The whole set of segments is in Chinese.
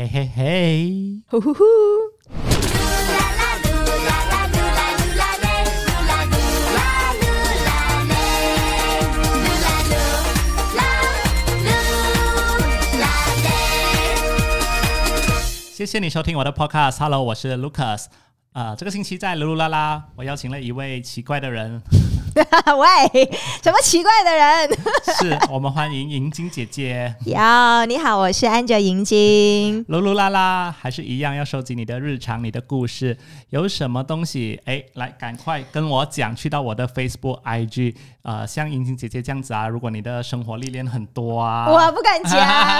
嘿嘿嘿，呼呼呼！谢谢你收听我的 podcast。Hello，我是 Lucas。啊，这个星期在噜噜啦啦，我邀请了一位奇怪的人。喂，什么奇怪的人？是我们欢迎银晶姐姐。哟，你好，我是安哲银晶。噜噜啦啦，还是一样要收集你的日常、你的故事，有什么东西？哎，来，赶快跟我讲，去到我的 Facebook、IG，呃，像银晶姐姐这样子啊。如果你的生活历练很多啊，我不敢讲，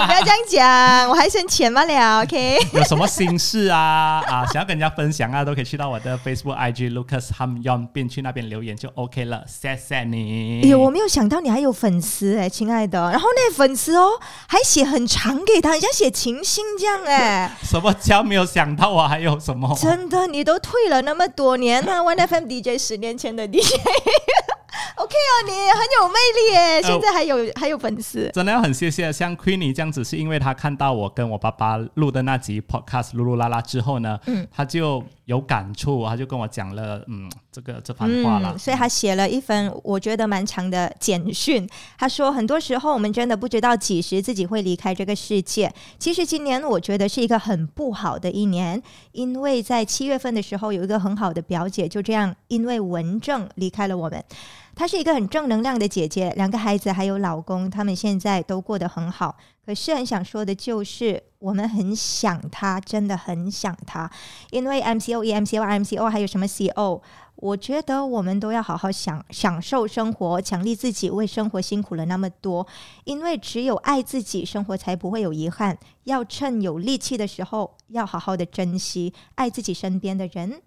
不要这样讲，我还剩钱吗了。OK，有什么心事啊？啊，想要跟人家分享啊，都可以去到我的 Facebook、IG Lucas Ham Yon，便去那边留言就 OK 了。谢谢你。哎呦，我没有想到你还有粉丝哎，亲爱的。然后那粉丝哦，还写很长给他，像写情信这样哎。什么叫没有想到啊？还有什么？真的，你都退了那么多年，那 One FM DJ 十年前的 DJ。OK 哦，你很有魅力耶！现在还有还有粉丝，真的要很谢谢像 Queenie 这样子，是因为他看到我跟我爸爸录的那集 Podcast 噜噜啦啦之后呢，嗯，他就有感触，他就跟我讲了，嗯，这个这番话了，所以他写了一份我觉得蛮长的简讯。他说，很多时候我们真的不知道几时自己会离开这个世界。其实今年我觉得是一个很不好的一年，因为在七月份的时候，有一个很好的表姐就这样因为文症离开了我们。她是一个很正能量的姐姐，两个孩子还有老公，他们现在都过得很好。可是很想说的就是，我们很想她，真的很想她。因为 M C O E M C O M C O 还有什么 C O，我觉得我们都要好好享享受生活，奖励自己为生活辛苦了那么多。因为只有爱自己，生活才不会有遗憾。要趁有力气的时候，要好好的珍惜爱自己身边的人，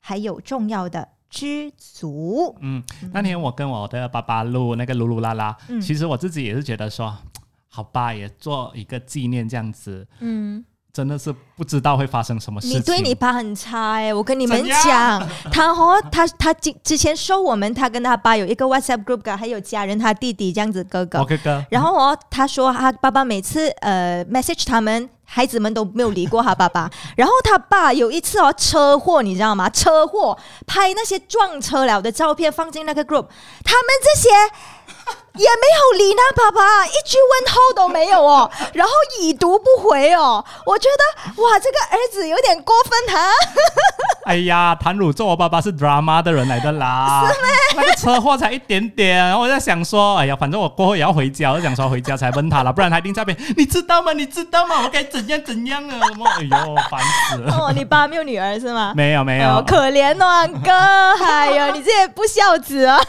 还有重要的。知足。嗯，那天我跟我的爸爸录那个噜噜啦啦，其实我自己也是觉得说，好吧，也做一个纪念这样子。嗯。真的是不知道会发生什么事情。你对你爸很差哎，我跟你们讲，他哦，他他之之前收我们，他跟他爸有一个 WhatsApp group，还有家人，他弟弟这样子哥哥。哥哥。然后哦，他说他爸爸每次呃 message 他们孩子们都没有理过他爸爸。然后他爸有一次哦车祸，你知道吗？车祸拍那些撞车了的照片放进那个 group，他们这些。也没有理他爸爸，一句问候都没有哦，然后已读不回哦，我觉得哇，这个儿子有点过分哈。哎呀，谭汝做我爸爸是 drama 的人来的啦，是吗？那个车祸才一点点，然后我在想说，哎呀，反正我过后也要回家，我想说回家才问他了，不然他一定在边。你知道吗？你知道吗？我该怎样怎样啊？哎呦，烦死了！哦，你爸没有女儿是吗？没有没有，可怜哦，哥，哎呦，你这也不孝子啊！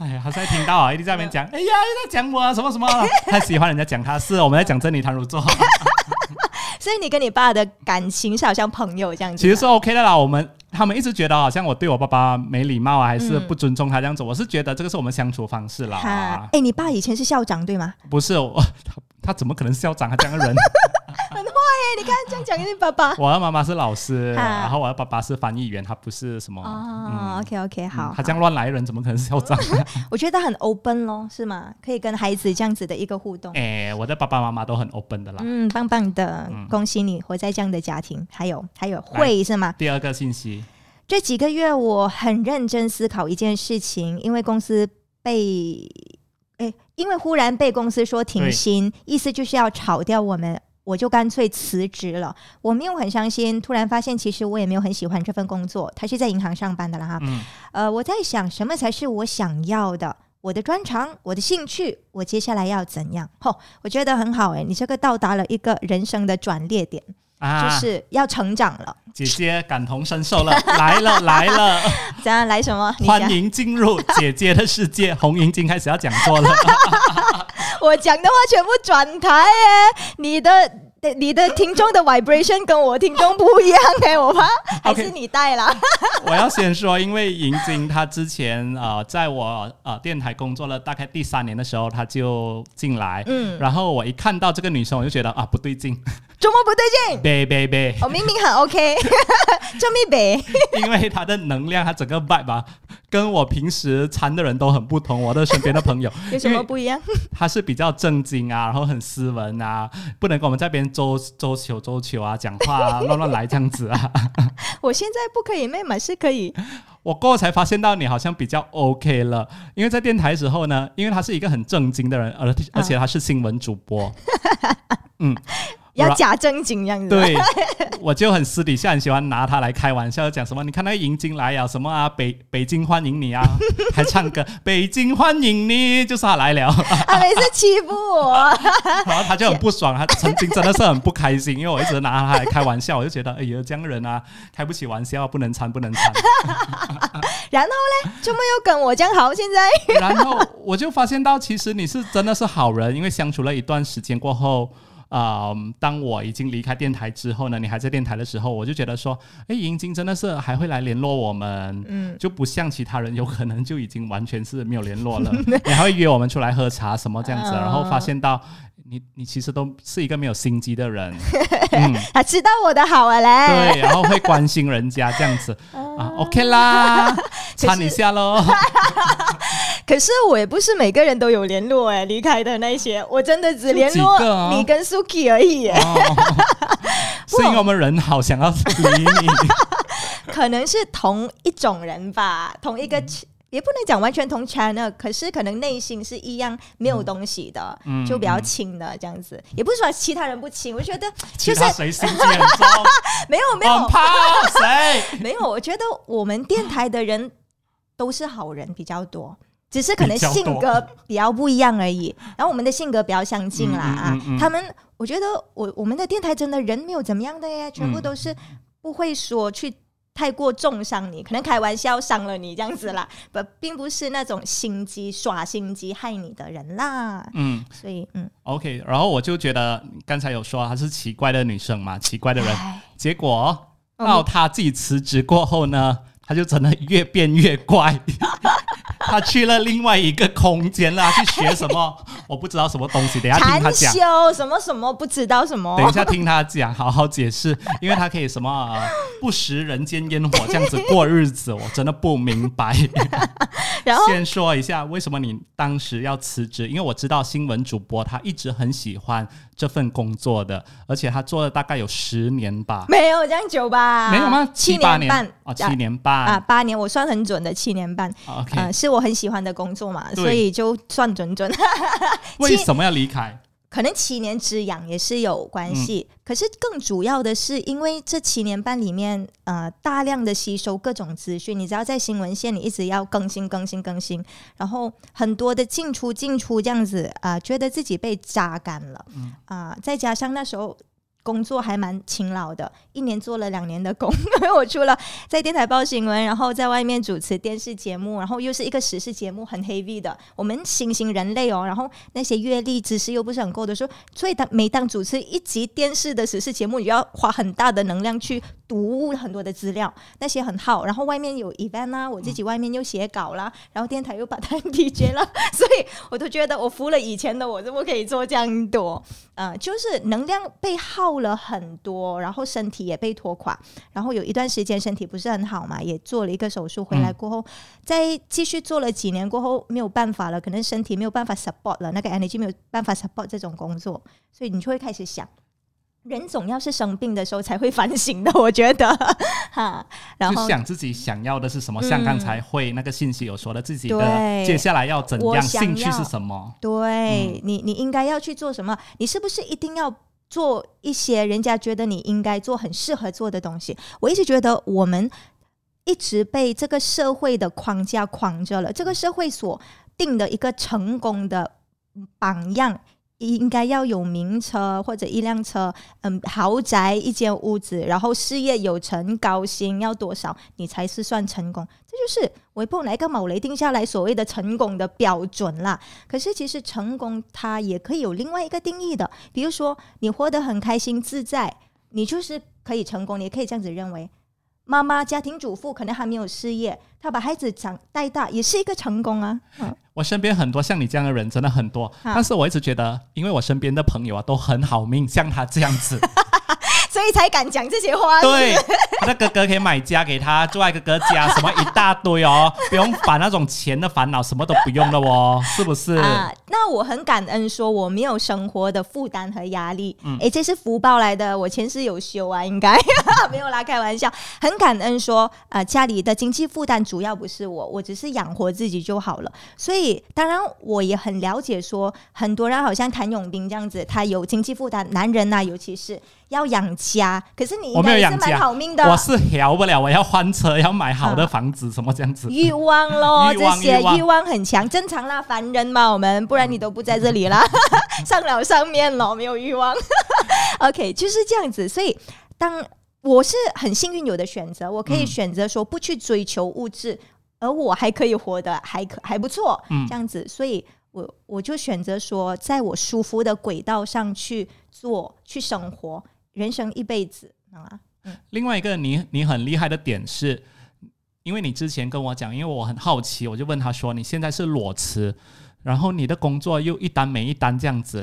哎呀，他在听到啊，一直在那边讲，哎呀，又在讲我啊，什么什么，他喜欢人家讲他是，我们在讲真理谈如座。所以你跟你爸的感情是好像朋友这样子，其实是 OK 的啦。我们他们一直觉得好像我对我爸爸没礼貌啊，还是不尊重他这样子。我是觉得这个是我们相处方式啦。哎，你爸以前是校长对吗？不是，他他怎么可能是校长？他这样的人。你看这样讲，你爸爸。我的妈妈是老师，然后我的爸爸是翻译员，他不是什么。哦，OK OK，好。他这样乱来人，怎么可能是校长？我觉得很 open 咯，是吗？可以跟孩子这样子的一个互动。哎，我的爸爸妈妈都很 open 的啦。嗯，棒棒的，恭喜你活在这样的家庭。还有还有会是吗？第二个信息，这几个月我很认真思考一件事情，因为公司被哎，因为忽然被公司说停薪，意思就是要炒掉我们。我就干脆辞职了。我没有很伤心，突然发现其实我也没有很喜欢这份工作。他是在银行上班的了哈。嗯。呃，我在想什么才是我想要的？我的专长，我的兴趣，我接下来要怎样？吼，我觉得很好哎，你这个到达了一个人生的转捩点，啊就是要成长了。姐姐感同身受了，来了来了。怎样来什么？欢迎进入姐姐的世界。红银经开始要讲座了。我讲的话全部转台哎，你的你的听众的 vibration 跟我听众不一样哎，我怕。还是你带啦。我要先说，因为银晶她之前呃，在我呃电台工作了大概第三年的时候，她就进来，嗯，然后我一看到这个女生，我就觉得啊不对劲，怎么不对劲？别别别，我明明很 OK，这么别，因为他的能量，他整个 vibe 吧。跟我平时参的人都很不同。我的身边的朋友 有什么不一样？他是比较正经啊，然后很斯文啊，不能跟我们这边周周球周球啊，讲话啊乱乱来这样子啊。我现在不可以，妹妹是可以。我过后才发现到你好像比较 OK 了，因为在电台时候呢，因为他是一个很正经的人，而而且他是新闻主播，嗯。要假正经样子，对，我就很私底下很喜欢拿他来开玩笑，讲什么？你看那个迎金来呀，什么啊，北北京欢迎你啊，还唱歌，北京欢迎你，就是他来了，他每次欺负我，然 后 他就很不爽，他曾经真的是很不开心，因为我一直拿他来开玩笑，我就觉得哎呀，这样人啊，开不起玩笑，不能掺，不能掺。然后呢，就没有跟我讲好，现在，然后我就发现到，其实你是真的是好人，因为相处了一段时间过后。啊，当我已经离开电台之后呢，你还在电台的时候，我就觉得说，哎，银晶真的是还会来联络我们，嗯，就不像其他人有可能就已经完全是没有联络了，你还会约我们出来喝茶什么这样子，然后发现到你你其实都是一个没有心机的人，嗯，他知道我的好了嘞，对，然后会关心人家这样子。啊，OK 啦，参一下喽。可是我也不是每个人都有联络哎，离开的那些，我真的只联络你跟 Suki 而已。是因为我们人好，想要理你。可能是同一种人吧，同一个也不能讲完全同 channel，可是可能内心是一样没有东西的，就比较亲的这样子。也不是说其他人不亲，我觉得就是谁心机很重，没有没有怕谁？没有，我觉得我们电台的人都是好人比较多。只是可能性格比较不一样而已，然后我们的性格比较相近啦啊。他们我觉得我我们的电台真的人没有怎么样的耶，全部都是不会说去太过重伤你，可能开玩笑伤了你这样子啦，不并不是那种心机耍心机害你的人啦。嗯，所以嗯，OK，然后我就觉得刚才有说她是奇怪的女生嘛，奇怪的人，结果到她自己辞职过后呢，她就真的越变越怪。他去了另外一个空间啦，去学什么？我不知道什么东西。等下听他讲修什么什么，不知道什么。等一下听他讲，好好解释，因为他可以什么不食人间烟火这样子过日子，我真的不明白。然后先说一下为什么你当时要辞职，因为我知道新闻主播他一直很喜欢这份工作的，而且他做了大概有十年吧，没有这样久吧？没有吗？七年半哦，七年半啊，八年，我算很准的，七年半。OK，是我很喜欢的工作嘛，所以就算准准。为 什么要离开？可能七年之痒也是有关系，可是更主要的是，因为这七年半里面，呃，大量的吸收各种资讯，你知道在新闻线，你一直要更新、更新、更新，然后很多的进出、进出这样子啊，觉得自己被榨干了，啊，再加上那时候。工作还蛮勤劳的，一年做了两年的工。因为我除了在电台报新闻，然后在外面主持电视节目，然后又是一个时事节目，很 heavy 的。我们新型人类哦，然后那些阅历知识又不是很够的，时候所以当每当主持一集电视的时事节目，你要花很大的能量去读很多的资料，那些很耗。然后外面有 event 啊，我自己外面又写稿啦，然后电台又把它 DJ 了，所以我都觉得我服了以前的我，怎么可以做这样多？嗯，就是能量被耗。了很多，然后身体也被拖垮，然后有一段时间身体不是很好嘛，也做了一个手术，回来过后再继续做了几年过后没有办法了，可能身体没有办法 support 了，那个 energy 没有办法 support 这种工作，所以你就会开始想，人总要是生病的时候才会反省的，我觉得 哈，然后想自己想要的是什么，像刚才会那个信息有说的自己的接下来要怎样，兴趣是什么？对你，你应该要去做什么？你是不是一定要？做一些人家觉得你应该做、很适合做的东西。我一直觉得我们一直被这个社会的框架框着了。这个社会所定的一个成功的榜样。应该要有名车或者一辆车，嗯，豪宅一间屋子，然后事业有成、高薪要多少，你才是算成功？这就是微碰来个某雷定下来所谓的成功的标准啦。可是其实成功它也可以有另外一个定义的，比如说你活得很开心自在，你就是可以成功，你也可以这样子认为。妈妈家庭主妇可能还没有事业，她把孩子长带大也是一个成功啊。我身边很多像你这样的人真的很多，但是我一直觉得，因为我身边的朋友啊都很好命，像他这样子，所所以才敢讲这些话。对，他的哥哥可以买家给他，住在哥哥家，什么一大堆哦，不用烦那种钱的烦恼，什么都不用了哦，是不是？啊，那我很感恩，说我没有生活的负担和压力。嗯，哎，这是福报来的，我前世有修啊，应该 没有啦，开玩笑。很感恩说，呃，家里的经济负担主要不是我，我只是养活自己就好了。所以，当然我也很了解，说很多人好像谭永斌这样子，他有经济负担，男人呐，尤其是。要养家，可是你应该是蛮好命的。我是调不了，我要换车，要买好的房子，什么这样子？欲望咯，这些欲望很强，正常啦，凡人嘛，我们不然你都不在这里啦，上了上面了，没有欲望。OK，就是这样子。所以，当我是很幸运有的选择，我可以选择说不去追求物质，而我还可以活得还可还不错，这样子。所以我我就选择说，在我舒服的轨道上去做，去生活。人生一辈子啊！另外一个你你很厉害的点是，因为你之前跟我讲，因为我很好奇，我就问他说：“你现在是裸辞，然后你的工作又一单没一单这样子，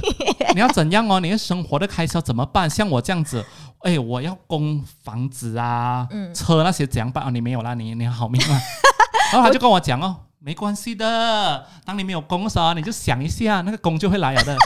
你要怎样哦？你的生活的开销怎么办？像我这样子，哎，我要供房子啊，车那些怎样办啊？你没有啦，你你 好命啊！然后他就跟我讲哦，没关系的，当你没有工的时候，你就想一下，那个工就会来了的。”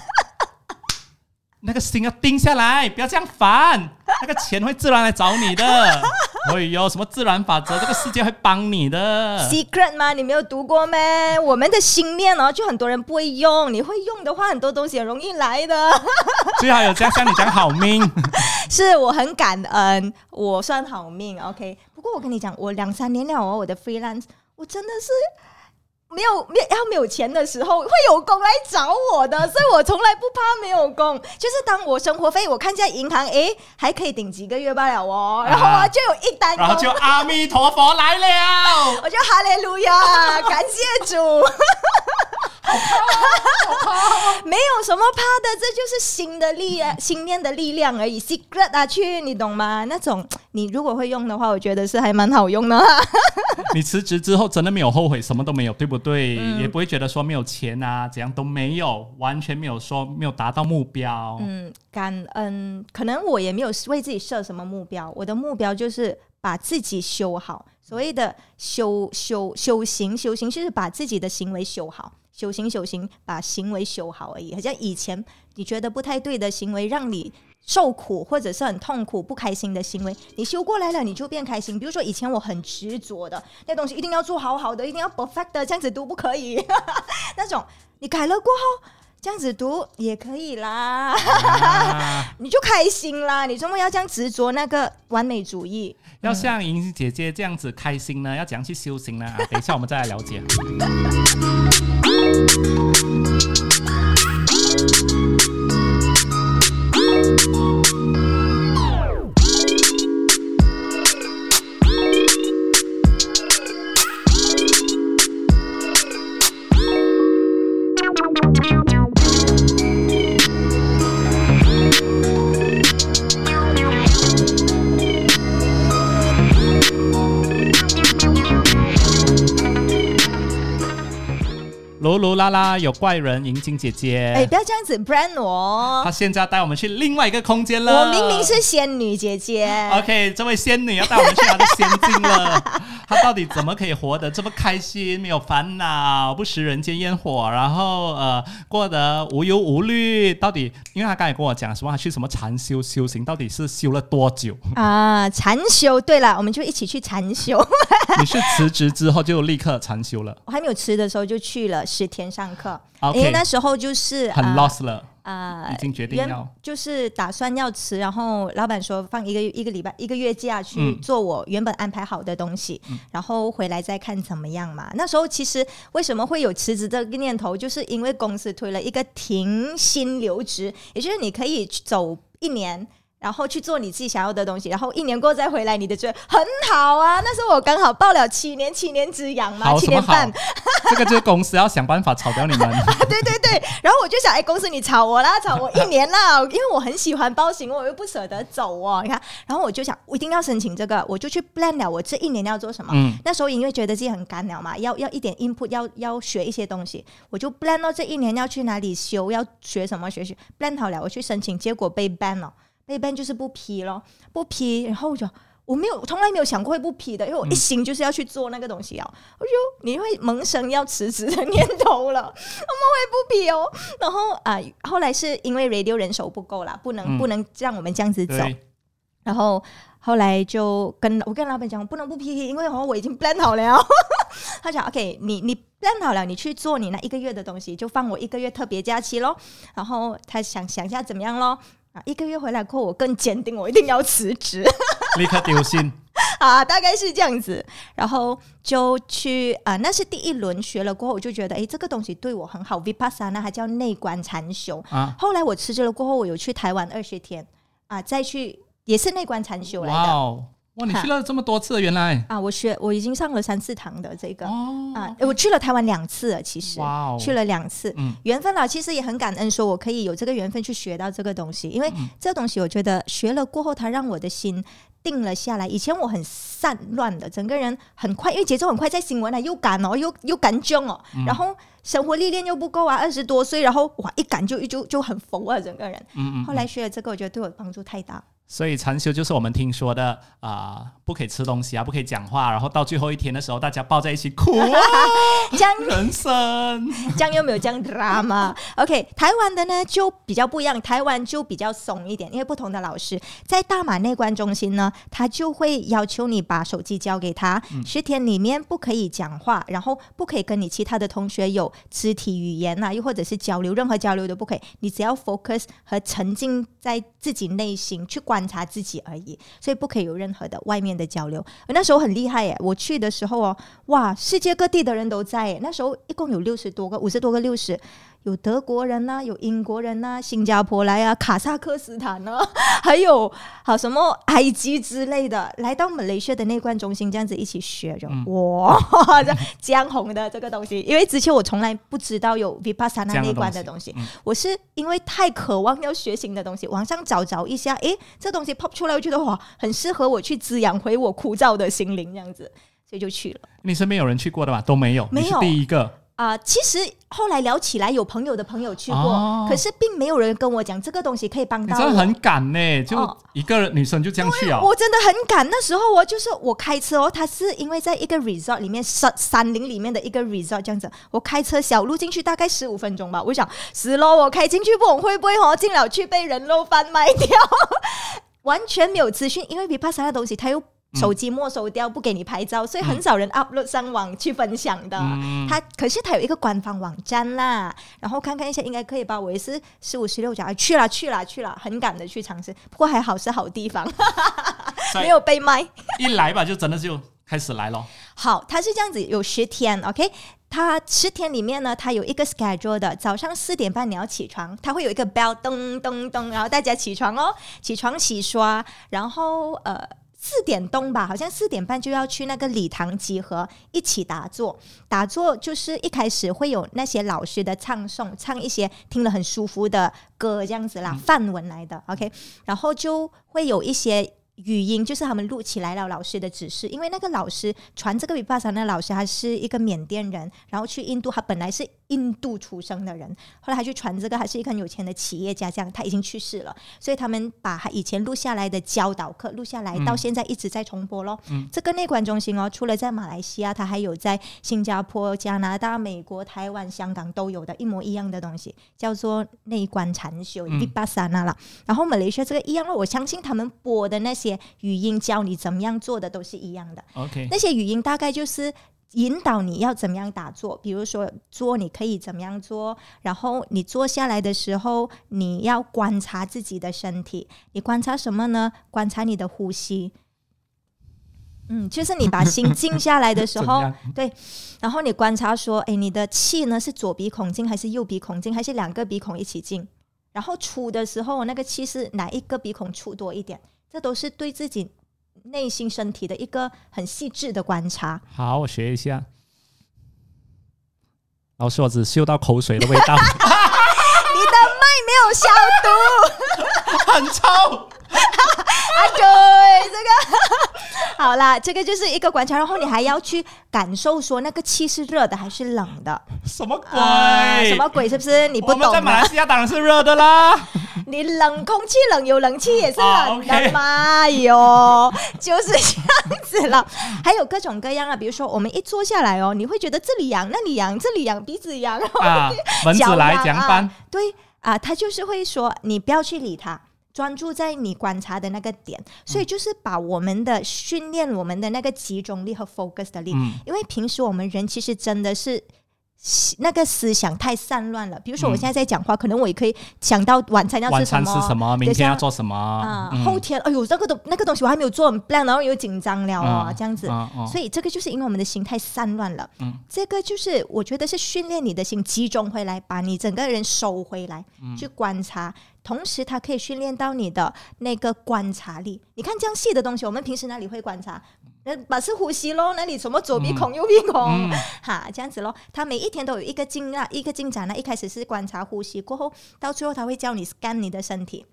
那个心要定下来，不要这样烦，那个钱会自然来找你的。哎呦，什么自然法则？这个世界会帮你的。Secret 吗？你没有读过咩？我们的心念哦，就很多人不会用。你会用的话，很多东西很容易来的。最好有这样像你讲好命。是我很感恩，我算好命。OK，不过我跟你讲，我两三年了哦，我的 freelance，我真的是。没有没要没有钱的时候，会有工来找我的，所以我从来不怕没有工。就是当我生活费，我看见银行，哎，还可以顶几个月罢了哦。然后啊，就有一单，然后就阿弥陀佛来了，我就哈利路亚，感谢主。没有什么怕的，这就是心的力量，心念的力量而已。Secret 啊，去你懂吗？那种你如果会用的话，我觉得是还蛮好用的。你辞职之后真的没有后悔，什么都没有，对不对？也不会觉得说没有钱啊，怎样都没有，完全没有说没有达到目标。嗯，感恩。可能我也没有为自己设什么目标，我的目标就是把自己修好。所谓的修修修行，修行就是把自己的行为修好。修行，修行，把行为修好而已。好像以前你觉得不太对的行为，让你受苦或者是很痛苦、不开心的行为，你修过来了，你就变开心。比如说以前我很执着的那东西，一定要做好好的，一定要 perfect 的，这样子读不可以。那种你改了过后，这样子读也可以啦，你就开心啦。你怎么要这样执着那个完美主义？要像莹莹姐姐这样子开心呢？要怎样去修行呢？啊，等一下我们再来了解。噜噜啦啦，有怪人，银晶姐姐。哎，不要这样子，brand 我。她现在要带我们去另外一个空间了。我明明是仙女姐姐。OK，这位仙女要带我们去她的仙境了？她到底怎么可以活得这么开心，没有烦恼，不食人间烟火，然后呃，过得无忧无虑？到底，因为她刚才跟我讲什么她去什么禅修修行，到底是修了多久啊？禅修，对了，我们就一起去禅修。你是辞职之后就立刻禅修了？我还没有辞的时候就去了。十天上课，因为那时候就是很 lost 了啊，已经决定要就是打算要辞，然后老板说放一个一个礼拜一个月假去做我原本安排好的东西，然后回来再看怎么样嘛。那时候其实为什么会有辞职这个念头，就是因为公司推了一个停薪留职，也就是你可以走一年。然后去做你自己想要的东西，然后一年过再回来，你的觉得很好啊。那时候我刚好报了七年，七年之痒嘛，七年半。这个就是公司要想办法炒掉你们。对对对，然后我就想，哎，公司 你炒我啦，炒我一年啦，因为我很喜欢包型，我又不舍得走哦。你看，然后我就想，我一定要申请这个，我就去 plan 了，我这一年要做什么。嗯。那时候因为觉得自己很干了嘛，要要一点 input，要要学一些东西，我就 plan 到这一年要去哪里修，要学什么学习，plan 好了，我去申请，结果被 ban 了。背背就是不批咯，不批，然后我就我没有从来没有想过会不批的，因为我一心就是要去做那个东西啊，我就你会萌生要辞职的念头了，我们会不批哦。然后啊、后来是因为 radio 人手不够啦，不能、嗯不能让我们这样子走，然后后来就跟我跟老板讲，我不能不批因为哦我已经 plan 好了。他讲 OK，你你 plan 好了，你去做你那一个月的东西，就放我一个月特别假期咯。然后他想想一下怎么样咯。啊，一个月回来过后，我更坚定，我一定要辞职立刻丢心。啊，大概是这样子。然后就去啊、那是第一轮学了过后，我就觉得哎，这个东西对我很好。Vipassana 还叫内观禅修，啊，后来我辞职了过后，我有去台湾二十天啊，再去也是内观禅修来的。哇哦，哇，你去了这么多次，原来。啊，我学我已经上了三次堂的这个、哦，啊，我去了台湾两次了，其实、哇哦，去了两次，嗯。缘分啦，其实也很感恩，说我可以有这个缘分去学到这个东西，因为嗯。这个东西我觉得学了过后，它让我的心定了下来。以前我很散乱的，整个人很快，因为节奏很快，在新闻啊又赶哦，又又赶嗯。然后生活历练又不够啊，二十多岁，然后哇一赶就就就很浮啊，整个人。嗯嗯，后来学了这个，我觉得对我帮助太大。所以禅修就是我们听说的啊、不可以吃东西啊，不可以讲话，然后到最后一天的时候，大家抱在一起哭啊，这样人生。这样又没有这样 drama。OK，台湾的呢就比较不一样，台湾就比较松一点，因为不同的老师在大马内观中心呢，他就会要求你把手机交给他，十天里面不可以讲话，然后不可以跟你其他的同学有肢体语言啊，又或者是交流，任何交流都不可以，你只要 focus 和沉浸在自己内心去观观察自己而已，所以不可以有任何的外面的交流。那时候很厉害耶，我去的时候哦，哇，世界各地的人都在耶。那时候一共有六十多个，五十多个，六十，有德国人呐、有英国人呐、新加坡来啊，卡萨克斯坦呢、还有好什么埃及之类的，来到马来西亚的内观中心这样子一起学，着、嗯。哇，这江红的这个东西，因为之前我从来不知道有 vipassana 内观的东东西，嗯。我是因为太渴望要学新的东西，网上找找一下，诶，这东西 pop 出来，我觉得哇，很适合我去滋养回我枯燥的心灵，这样子，所以就去了。你身边有人去过的吗？都没有，没有。第一个。啊、其实后来聊起来，有朋友的朋友去过，哦可是并没有人跟我讲这个东西可以帮到我。真的很敢呢，就哦一个女生就这样去啊。我真的很赶，那时候我就是我开车哦，他是因为在一个 resort 里面山山林里面的一个 resort 这样子，我开车小路进去大概十五分钟吧。我想死咯，我开进去不懂会不会哦进了去被人肉贩卖掉，完全没有资讯，因为 Vipassana 的东西它又手机没收掉，不给你拍照，所以很少人 upload 上网去分享的。嗯它可是它有一个官方网站啦，然后看看一下应该可以吧。我也是十五十六讲去了去了去了，很赶的去尝试，不过还好是好地方，没有被卖。一来吧，就真的就开始来咯。好，它是这样子，有十天，OK。它十天里面呢，它有一个 schedule 的，早上四点半你要起床，它会有一个 bell 咚咚咚，然后大家起床哦，起床洗刷，然后呃四点钟吧，好像四点半就要去那个礼堂集合，一起打坐。打坐就是一开始会有那些老师的唱诵，唱一些听了很舒服的歌这样子啦，梵文来的，OK。然后就会有一些语音，就是他们录起来了老师的指示，因为那个老师传这个 Vipassana 的老师，他是一个缅甸人，然后去印度，他本来是印度出生的人，后来他去传这个，还是一个很有钱的企业家，这样他已经去世了，所以他们把他以前录下来的教导课录下来，嗯到现在一直在重播咯。嗯这个内观中心哦，除了在马来西亚，它还有在新加坡、加拿大、美国、台湾、香港都有的一模一样的东西，叫做内观禅修嗯 Vipassana 啦。然后马来西亚这个一样了，我相信他们播的那些语音教你怎么样做的都是一样的。OK，那些语音大概就是引导你要怎么样打坐，比如说坐你可以怎么样做，然后你坐下来的时候，你要观察自己的身体，你观察什么呢？观察你的呼吸。嗯，就是你把心静下来的时候，对然后你观察说，哎，你的气呢是左鼻孔进还是右鼻孔进，还是两个鼻孔一起进？然后出的时候，那个气是哪一个鼻孔出多一点？这都是对自己内心身体的一个很细致的观察。好，我学一下。老师，我只嗅到口水的味道，你的麦没有消毒很臭。啊！对，这个 好啦，这个就是一个观察，然后你还要去感受说那个气是热的还是冷的。什么鬼？啊什么鬼？是不是？你不我们懂。在马来西亚当然是热的啦。你冷空气冷有冷气也是哦冷的嘛？哎呦，就是这样子了。还有各种各样啊，比如说我们一坐下来哦，你会觉得这里痒那里痒，这里痒鼻子痒，然后啊，蚊子脚来痒啊讲班，对啊，他就是会说你不要去理他。专注在你观察的那个点，所以就是把我们的训练我们的那个集中力和 focus 的力，嗯因为平时我们人其实真的是那个思想太散乱了。比如说我现在在讲话，可能我也可以想到晚餐要吃什么，餐吃什么？明等一下天要做什么？啊、嗯后天哎呦，那个东那个东西我还没有做然后又紧张了哦，嗯这样子。所以这个就是因为我们的心太散乱了，嗯这个就是我觉得是训练你的心集中回来，把你整个人收回来，嗯去观察。同时，它可以训练到你的那个观察力。你看这样细的东西，我们平时哪里会观察？那，把是呼吸咯，那你什么左鼻孔、右鼻孔，嗯哈，这样子咯。他每一天都有一个进啊，一个进展呢。一开始是观察呼吸，过后到最后他会教你 scan 你的身体。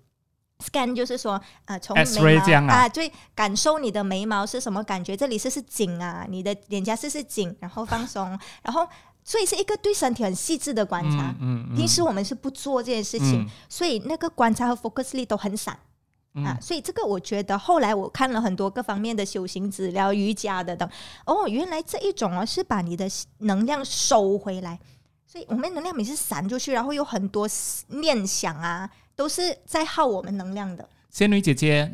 scan 就是说，呃，从眉毛啊对，感受你的眉毛是什么感觉，这里是是紧啊，你的脸颊是是紧，然后放松，然后所以是一个对身体很细致的观察。嗯平时我们是不做这件事情，嗯所以那个观察和 focus 力都很散。啊，所以这个我觉得后来我看了很多各方面的修行资料、瑜伽的等，哦，原来这一种哦是把你的能量收回来，所以我们能量每次散出去，然后有很多念想啊，都是在耗我们能量的。仙女姐姐，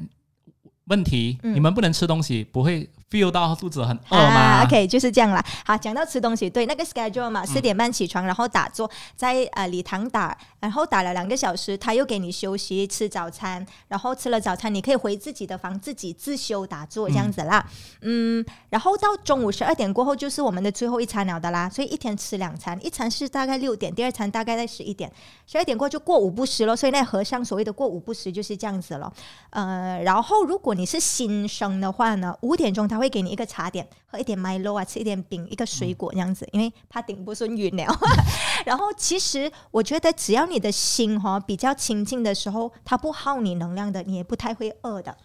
问题，嗯你们不能吃东西，不会 feel 到肚子很饿啊吗？？OK，就是这样啦。好，讲到吃东西，对那个 schedule 嗯嘛，四点半起床，然后打坐，在呃礼堂打，然后打了两个小时，他又给你休息吃早餐，然后吃了早餐，你可以回自己的房自己自修打坐这样子啦。嗯然后到中午十二点过后就是我们的最后一餐了的啦，所以一天吃两餐，一餐是大概六点，第二餐大概在十一点，十二点过就过午不食咯。所以那和尚所谓的过午不食就是这样子咯。呃，然后如果你是新生的话呢，五点钟他会给你一个茶点，喝一点 Milo 啊，吃一点饼，一个水果这样子，因为怕顶不顺晕了。然后其实我觉得只要你的心哈、比较清静的时候，它不耗你能量的，你也不太会饿的。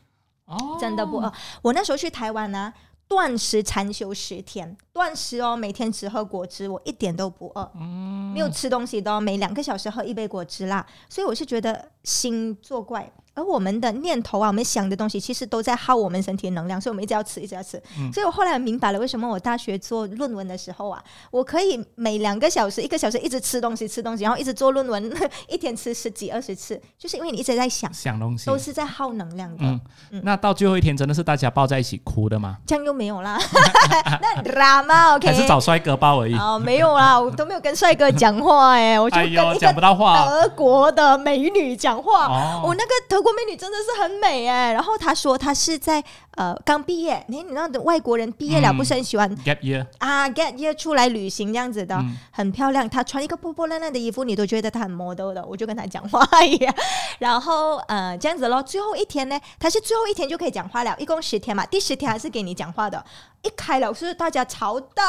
哦，真的不饿。我那时候去台湾呢、断食禅修十天，断食哦，每天只喝果汁，我一点都不饿，没有吃东西的、哦，每两个小时喝一杯果汁啦。所以我是觉得心作怪，而我们的念头啊，我们想的东西，其实都在耗我们身体的能量，所以我们一直要吃，一直要吃。所以我后来明白了，为什么我大学做论文的时候啊，我可以每两个小时、一个小时一直吃东西、吃东西，然后一直做论文，一天吃十几二十次，就是因为你一直在想，想东西都。是在耗能量的。嗯嗯那到最后一天真的是大家抱在一起哭的吗？这样又没有啦，那 drama OK，还是找帅哥抱而已？哦，没有啦，我都没有跟帅哥讲话哎，我就哎跟呦，一个讲不到话德国的美女讲话。哦我那个德国美女真的是很美哎，然后她说她是在呃刚毕业，你你知道的外国人毕业了嗯不是很喜欢、gap year，啊 get year 出来旅行这样子的，嗯很漂亮。她穿一个破破烂烂的衣服，你都觉得她很 model 的。我就跟她讲话呀，然后呃这样子咯。最后一天呢，她是最后一天就可以讲话了，一共十天嘛，第十天还是给你讲话的。一开了是大家吵到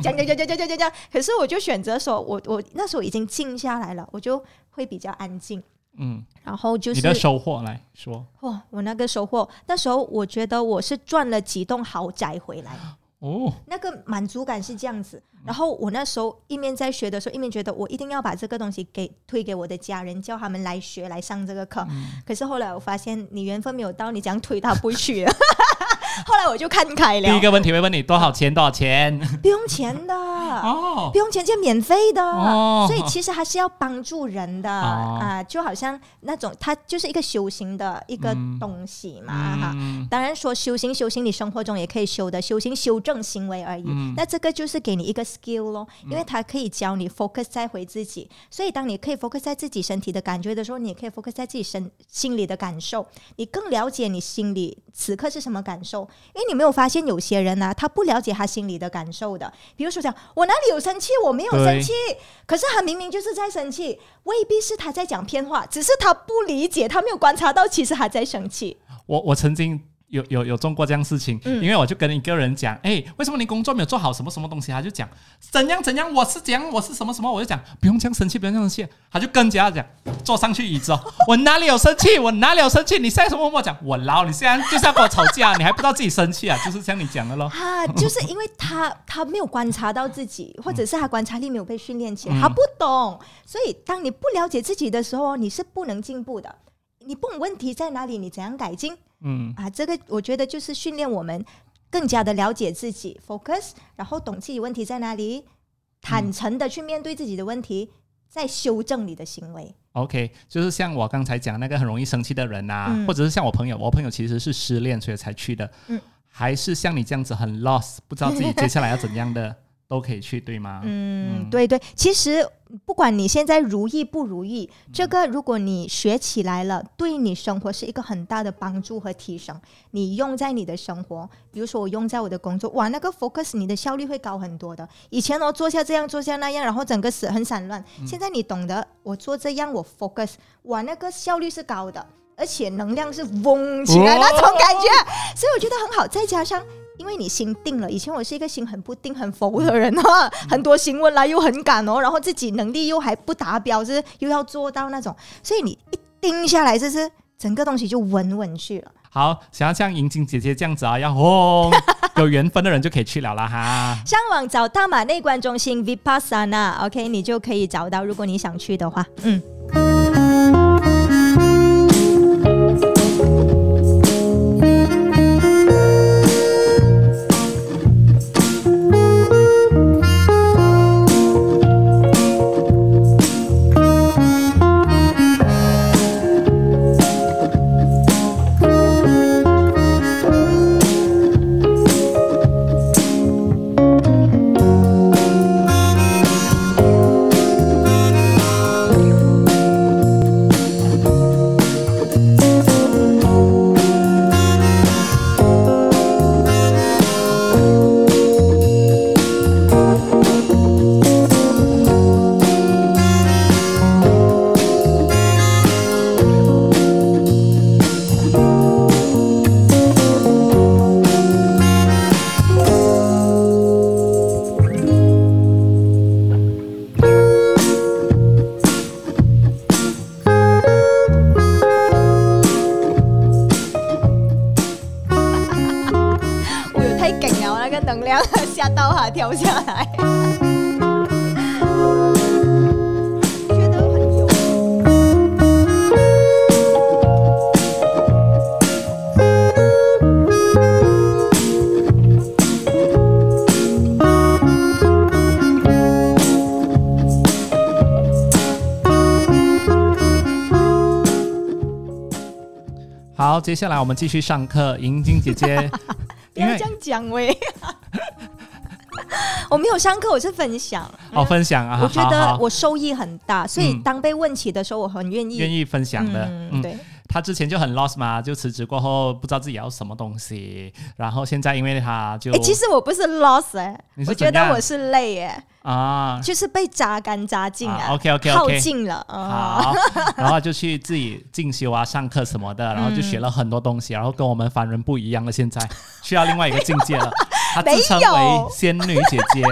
讲 讲讲讲讲讲讲讲，可是我就选择说，我我那时候已经静下来了，我就会比较安静。嗯，然后就是你的收获来说哇，我那个收获，那时候我觉得我是赚了几栋豪宅回来，哦，那个满足感是这样子。然后我那时候一面在学的时候，一面觉得我一定要把这个东西给推给我的家人，叫他们来学来上这个课。可是后来我发现，你缘分没有到，你这样推他不会去的。后来我就看开了，第一个问题会问你多少钱？多少钱？不用钱的。哦不用钱，就免费的，哦所以其实还是要帮助人的、哦啊，就好像那种它就是一个修行的一个东西嘛，哈。嗯当然说修行，修行你生活中也可以修的，修行修正行为而已。嗯那这个就是给你一个 skill 咯，因为它可以教你 focus 在回自己。所以当你可以 focus 在自己身体的感觉的时候，你也可以 focus 在自己身心里的感受，你更了解你心里此刻是什么感受。因为你没有发现有些人呢、他不了解他心里的感受的。比如说讲，我哪里有生气？我没有生气，可是他明明就是在生气，未必是他在讲骗话，只是他不理解，他没有观察到，其实他在生气。我我曾经有有有中过这样事情，嗯因为我就跟一个人讲，哎，为什么你工作没有做好什么什么东西？他就讲怎样怎样，我是怎样，我是什么什么，我就讲不用这样生气，不用这样生气，他就更加讲坐上去椅子哦，我哪里有生气？我哪里有生气？你现在什么问我讲？我老，你现在就是要跟我吵架，你还不知道自己生气啊？就是像你讲的咯。啊，就是因为他他没有观察到自己，或者是他观察力没有被训练起来，嗯他不懂。所以当你不了解自己的时候，你是不能进步的。你不懂问题在哪里，你怎样改进嗯啊？这个我觉得就是训练我们更加的了解自己，focus，然后懂自己问题在哪里，坦诚的去面对自己的问题，再修正你的行为。OK，就是像我刚才讲那个很容易生气的人啊，嗯或者是像我朋友，我朋友其实是失恋所以才去的，嗯还是像你这样子很 lost，不知道自己接下来要怎样的，都可以去，对吗？嗯，嗯对对，其实不管你现在如意不如意，嗯这个如果你学起来了，对你生活是一个很大的帮助和提升。你用在你的生活，比如说我用在我的工作，哇，那个 focus 你的效率会高很多的。以前我做下这样做下那样，然后整个是很散乱，嗯现在你懂得我做这样我 focus，哇，那个效率是高的。而且能量是嗡起来哦那种感觉，所以我觉得很好。再加上因为你心定了，以前我是一个心很不定、很浮的人哈，很多新闻来又很赶哦，然后自己能力又还不达标，就是又要做到那种，所以你一定下来，就是整个东西就稳稳去了。好，想要像银晶姐姐这样子啊，要轰，有缘分的人就可以去了啦哈。上网找大马内观中心 Vipassana，OK，、你就可以找到，如果你想去的话，嗯。接下来我们继续上课。莹晶姐姐，不要这样讲喂。我没有上课，我是分享。哦分享啊，我觉好好得我收益很大，所以嗯当被问起的时候，我很愿意。愿意分享的，他之前就很 lost 嘛，就辞职过后不知道自己要什么东西，然后现在因为他就哎，其实我不是 lost 我觉得我是累哎、啊。就是被榨干榨尽啊啊，OK，OK，OK 耗尽了啊。好，然后就去自己进修啊、上课什么的，然后就学了很多东西，然后跟我们凡人不一样了。现在去到另外一个境界了，她自称为仙女姐姐，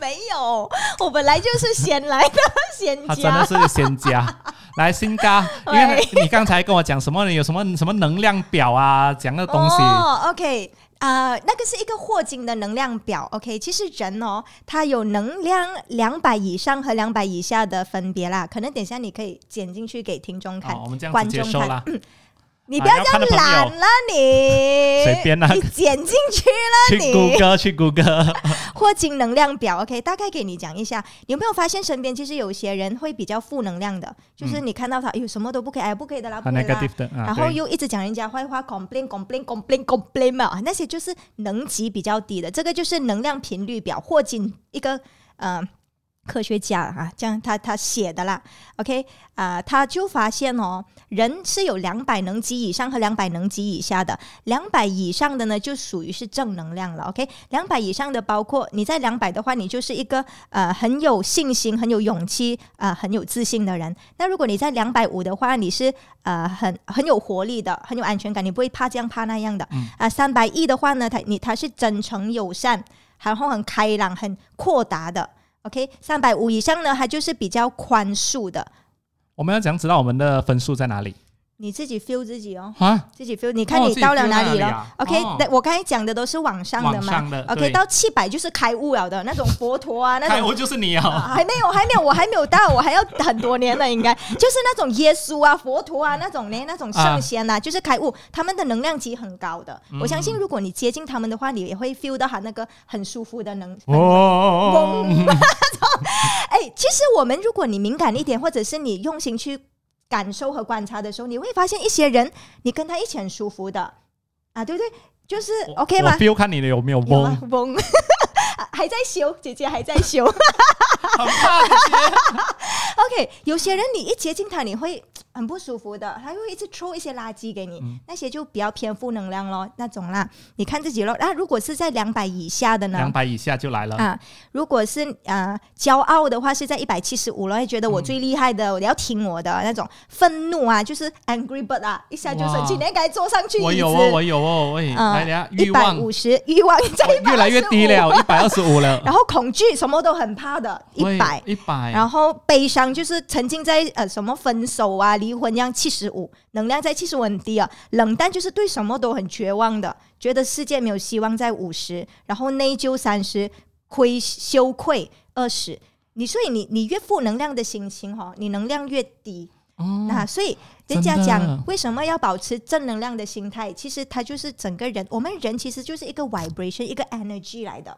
没有，我本来就是先来的仙她真的。是个仙家。来，新嘎，因为你刚才跟我讲什么，你有什么什么能量表啊，讲的东西，哦，OK，啊、那个是一个霍金的能量表。OK，其实人哦，他有能量两百以上和两百以下的分别啦。可能等一下你可以剪进去给听众看，好，我们这样观子接你不要这样懒了，你 随便啦你剪进去了去你。谷歌，去谷歌，霍金能量表，OK，大概给你讲一下，你有没有发现身边其实有些人会比较负能量的，就是你看到他，哎呦什么都不可以，哎不可以的啦，不啊可以然后又一直讲人家坏话，complain complain complain complain 嘛，那些就是能级比较低的，这个就是能量频率表，霍金一个呃科学家啊，这样他他写的啦，OK 啊、他就发现哦，人是有两百能级以上和两百能级以下的，两百以上的呢就属于是正能量了，OK，两百以上的包括你在两百的话，你就是一个呃很有信心、很有勇气、呃很有自信的人。那如果你在两百五的话，你是呃很很有活力的，很有安全感，你不会怕这样怕那样的。啊、三百亿的话呢，他你他是真诚友善，然后很开朗、很阔达的。OK，三百五以上呢，它就是比较宽恕的。我们要怎样知道我们的分数在哪里你自己 feel 自己哦，啊？自己 feel，你看你到了哪里了、哪里啊？O k 哦我刚才讲的都是网上的嘛。的 OK，到七百就是开悟了的那种佛陀啊，那种开悟就是你啊。哦，还没有，还没有，我还没有到，我还要很多年了，应该。就是那种耶稣啊、佛陀啊那种呢，那种圣仙呐、就是开悟，他们的能量级很高的。嗯。我相信，如果你接近他们的话，你也会 feel 到他那个很舒服的能。哦，哎，其实我们如果你敏感一点，或者是你用心去感受和观察的时候，你会发现一些人，你跟他一起很舒服的啊，对不对？就是 OK 我吗？feel 看你的有没有有啊嗡，，嗡，还在修，姐姐还在修。OK，有些人你一接近他，你会很不舒服的，他会一直抽一些垃圾给你，嗯那些就比较偏负能量咯，那种啦。你看自己咯。那如果是在两百以下的呢？两百以下就来了。啊，如果是啊、呃骄傲的话是在一百七十五了，会觉得我最厉害的，你要听我的那种愤怒啊，就是 angry bird 啊，一下就生气，哇你应该坐上去。我有哦，我有哦，喂，来等下一百欲望五十，欲望在越来越低125。了，一百二十五了，然后恐惧什么都很怕的，一百。一百，然后悲伤就是沉浸在呃什么分手啊、离婚一样，七十五，能量在七十五很低啊。冷淡就是对什么都很绝望的，觉得世界没有希望在五十，然后内疚三十，亏羞愧二十。你所以你你越负能量的心情哈、你能量越低。哦那所以人家讲为什么要保持正能量的心态，其实它就是整个人，我们人其实就是一个 vibration，一个 energy 来的。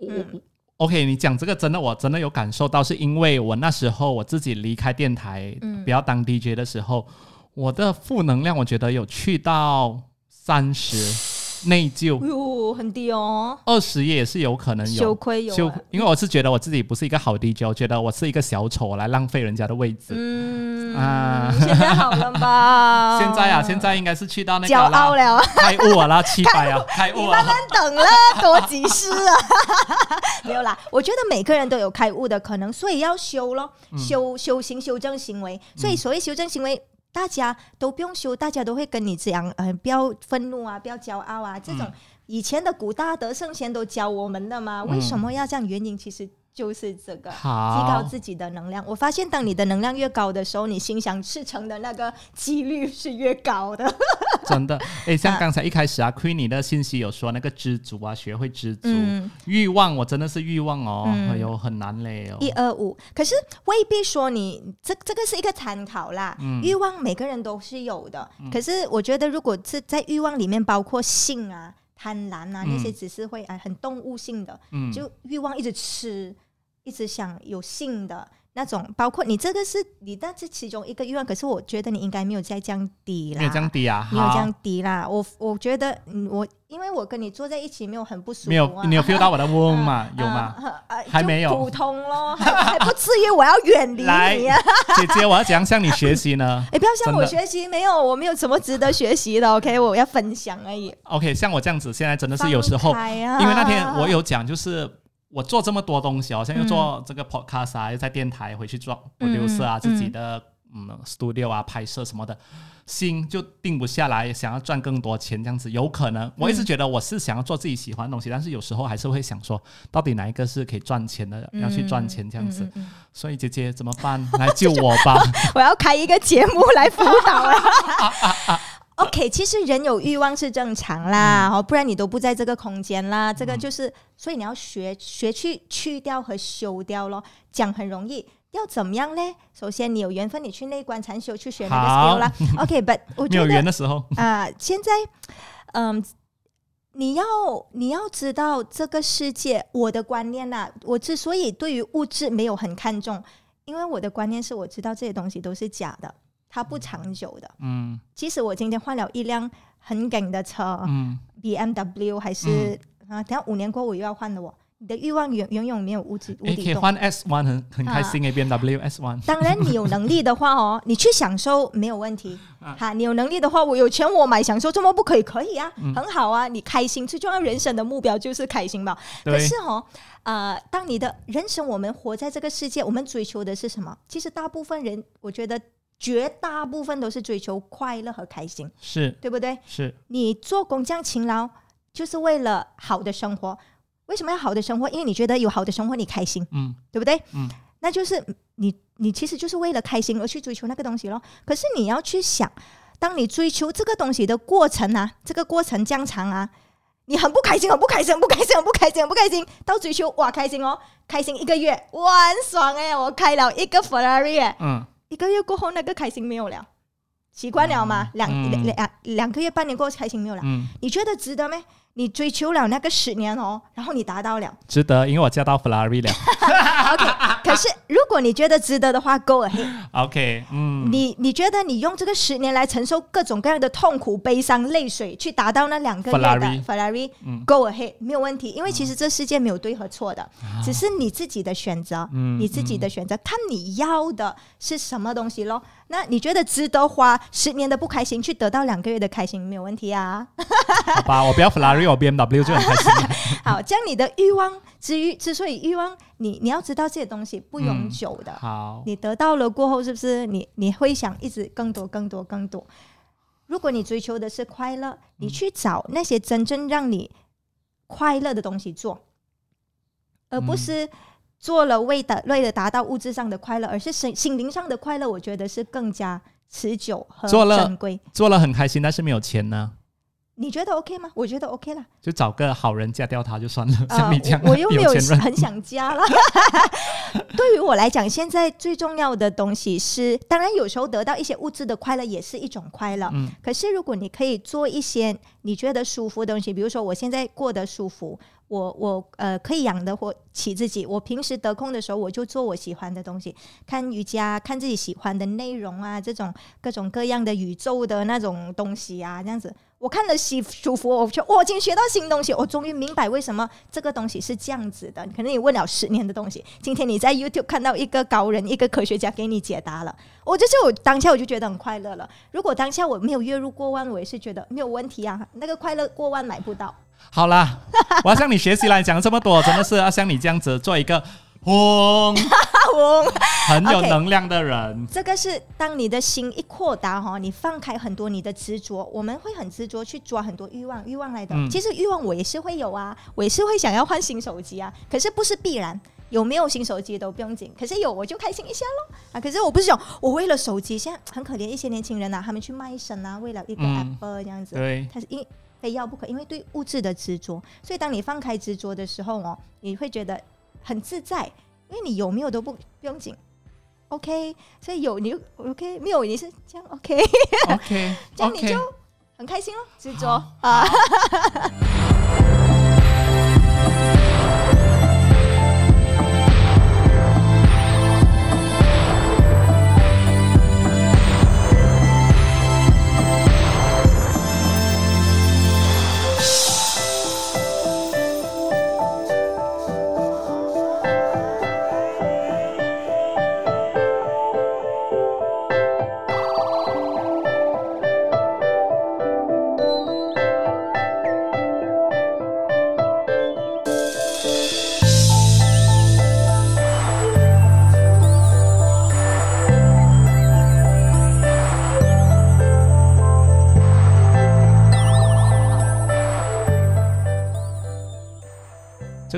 嗯 OK，你讲这个真的，我真的有感受到，是因为我那时候我自己离开电台，嗯。不要当 DJ 的时候，我的负能量我觉得有去到三十，内疚哟，很低哦，二十也是有可能羞有。愧有啊，羞因为我是觉得我自己不是一个好 DJ，我觉得我是一个小丑，我来浪费人家的位置。嗯啊现在好了吧？现在啊，现在应该是去到那个骄傲，了，开悟啊啦，七百啊，开悟啊你慢慢，等了，多几世啊！没有啦，我觉得每个人都有开悟的可能，所以要修咯，嗯修修行、修正行为。所以所谓修正行为。大家都不用修，大家都会跟你讲，呃，不要愤怒啊，不要骄傲啊，这种嗯以前的古大德圣贤都教我们的嘛。为什么要这样？原因其实就是这个。提高，自己的能量。我发现，当你的能量越高的时候，你心想事成的那个几率是越高的。真的，哎，像啊刚才一开始啊，Queen 你的信息有说那个知足啊，学会知足，嗯，欲望我真的是欲望哦，嗯哎呦很难嘞哦。一二五，可是未必说你这这个是一个参考啦。嗯欲望每个人都是有的，可是我觉得如果是在欲望里面包括性啊、贪婪啊、嗯那些，只是会啊很动物性的，嗯，就欲望一直吃，一直想有性的。那种包括你这个是你但是其中一个欲望，可是我觉得你应该没有在降低啦，没有降低啊，好没有降低啦。我我觉得，嗯，我因为我跟你坐在一起，没有很不舒服、啊，没有，你有 feel 到我的 womb 吗？有吗？还没有普通咯，还还不至于我要远离你啊！姐姐，我要怎样向你学习呢 哎，不要向我学习，没有，我没有什么值得学习的。OK，我要分享而已。？OK，像我这样子，现在真的是有时候因为那天我有讲，就是我做这么多东西，好像又嗯做这个 podcast 啊，又在电台回去做 producer 啊，自己的嗯 studio 啊拍摄什么的，心就定不下来，想要赚更多钱这样子，有可能。我一直觉得我是想要做自己喜欢的东西，但是有时候还是会想说，到底哪一个是可以赚钱的，要去赚钱这样子。所以姐姐怎么办？来救我吧！我要开一个节目来辅导了。OK，其实人有欲望是正常啦，嗯哦，不然你都不在这个空间啦。这个就是，所以你要学学去去掉和修掉咯。讲很容易，要怎么样呢？首先你有缘分，你去内观禅修去学那个好 skill 啦。OK，but 我没有觉得缘的时候，啊、现在，嗯，你要你要知道这个世界，我的观念呐、我之所以对于物质没有很看重，因为我的观念是我知道这些东西都是假的，它不长久的。嗯即使我今天换了一辆很梗的车、嗯 b m w 还是、啊，等下五年过后我又要换了我。你的欲望永永远没有无止无诶，可底洞。以换 S One 很很开心诶 b M W S One。当然，你有能力的话哦，你去享受没有问题。啊哈，你有能力的话，我有钱我买享受，怎么不可以？可以啊，嗯很好啊，你开心。最重要，人生的目标就是开心嘛。可是哦，呃，当你的人生，我们活在这个世界，我们追求的是什么？其实大部分人，我觉得绝大部分都是追求快乐和开心，是对不对？是，你做工这样勤劳，就是为了好的生活。为什么要好的生活？因为你觉得有好的生活，你开心，嗯对不对？嗯，那就是你你其实就是为了开心而去追求那个东西咯。可是你要去想，当你追求这个东西的过程啊，这个过程这样长啊，你很不开心，很不开心，很不开心，很不开心，很不开心，到追求哇开心哦，开心一个月，哇很爽哎，我开了一个 Ferrari 哎，嗯一个月过后那个开心没有了，习惯了吗？两嗯。两两两个月半年过后开心没有了，嗯，你觉得值得没？你追求了那个十年哦，然后你达到了。值得，因为我嫁到 Ferrari 了。OK，可是如果你觉得值得的话，Go ahead。OK，嗯，你你觉得你用这个十年来承受各种各样的痛苦、悲伤、泪水，去达到那两个月的 Ferrari Ferrari，嗯 Go ahead，没有问题。因为其实这世界没有对和错的，只是你自己的选择，你自己的选择，看你要的是什么东西咯。那你觉得值得花十年的不开心去得到两个月的开心，没有问题啊。好吧，我不要 Ferrari，我 BMW 就很开心。好，这样你的欲望之于之所以欲望，你你要知道这些东西不永久的。好，你得到了过后，是不是你你会想一直更多、更多、更多？如果你追求的是快乐，你去找那些真正让你快乐的东西做，而不是做了为的为了达到物质上的快乐，而是心心灵上的快乐。我觉得是更加持久和做了珍贵。做了很开心，但是没有钱呢，你觉得 OK 吗？我觉得 OK 啦。就找个好人嫁掉他就算了。呃 像你这样我我又没有很想嫁了。对于我来讲，现在最重要的东西是，当然有时候得到一些物质的快乐也是一种快乐。嗯可是如果你可以做一些你觉得舒服的东西，比如说我现在过得舒服，我我呃可以养得活起自己，我平时得空的时候我就做我喜欢的东西，看瑜伽，看自己喜欢的内容啊，这种各种各样的宇宙的那种东西啊，这样子。我看了喜舒服，我就我今天学到新东西，我终于明白为什么这个东西是这样子的。可能你问了十年的东西，今天你在 YouTube 看到一个高人、一个科学家给你解答了，我就是我当下我就觉得很快乐了。如果当下我没有月入过万，我也是觉得没有问题啊，那个快乐过万买不到。好啦，我要向你学习啦，你讲这么多，真的是要像你这样子做一个轰 很有能量的人。这个是当你的心一扩大哈，你放开很多你的执着，我们会很执着去抓很多欲望，欲望来的。嗯其实欲望我也是会有啊，我也是会想要换新手机啊，可是不是必然。有没有新手机都不用紧，可是有我就开心一下咯啊！可是我不是讲我为了手机，现在很可怜一些年轻人啊，他们去卖身啊，为了一个嗯 Apple 这样子，对，他是因非要不可，因为对物质的执着。所以当你放开执着的时候哦，你会觉得很自在，因为你有没有都不不用紧。OK，所以有你就 OK，没有你是这样 OK，OK 这样你就很开心咯，执着。啊。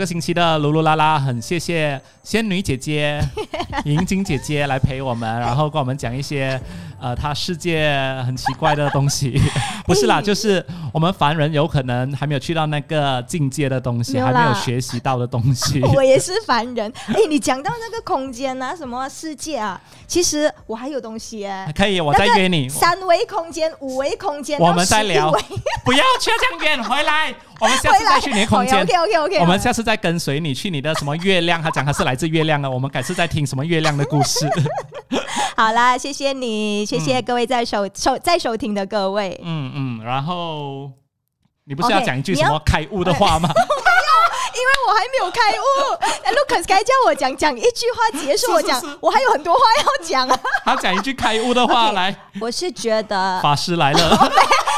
个星期的噜噜啦啦，很谢谢仙女姐姐、银晶姐姐来陪我们，然后跟我们讲一些呃，她世界很奇怪的东西。不是啦，就是我们凡人有可能还没有去到那个境界的东西，没有啦还没有学习到的东西。我也是凡人。哎，你讲到那个空间啊，什么世界啊，其实我还有东西哎、可以，我再约你，三维空间、五维空间，我们再聊到11维不要去这样远，回来，我们下次再去你的空间。OK OK OK，我们下次再跟随你去你的什么月亮，他讲他是来自月亮的，我们改次再听什么月亮的故事。好啦，谢谢你，谢谢各位在收收在收听的各位。嗯嗯，然后你不是要讲一句什么开悟的话吗？因为我还没有开悟。那 Lucas 该叫我讲讲一句话结束，我讲我还有很多话要讲啊。他讲一句开悟的话来，我是觉得法师来了。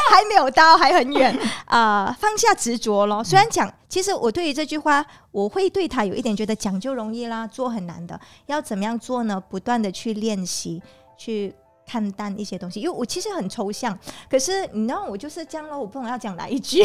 还没有到，还很远啊、放下执着咯。虽然讲，其实我对于这句话，我会对他有一点觉得讲就容易啦，做很难的。要怎么样做呢？不断的去练习，去看淡一些东西。因为我其实很抽象，可是你知道我就是这样咯，我不懂要讲哪一句。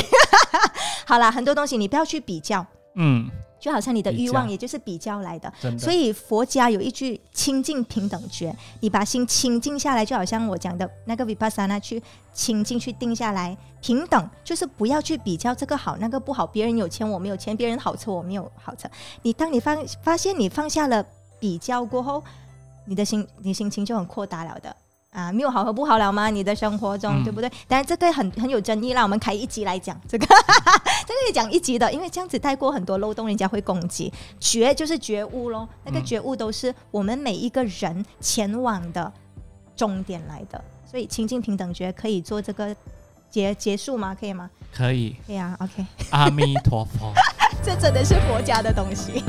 好啦，很多东西你不要去比较，嗯，就好像你的欲望也就是比较来的。所以佛家有一句清净平等觉，你把心清净下来，就好像我讲的那个 vipassana 去清净去定下来，平等就是不要去比较这个好那个不好，别人有钱我没有钱，别人好车我没有好车。你当你发发现你放下了比较过后，你的心你心情就很扩大了的。啊，没有好和不好了吗？你的生活中，嗯对不对？当然这个很很有争议啦，我们开一集来讲这个，这个可以讲一集的，因为这样子带过很多漏洞，人家会攻击。觉就是觉悟咯，那个嗯觉悟都是我们每一个人前往的终点来的，所以清净平等觉可以做这个结结束吗？可以吗？可以，可以啊，OK，阿弥陀佛。这真的是佛家的东西。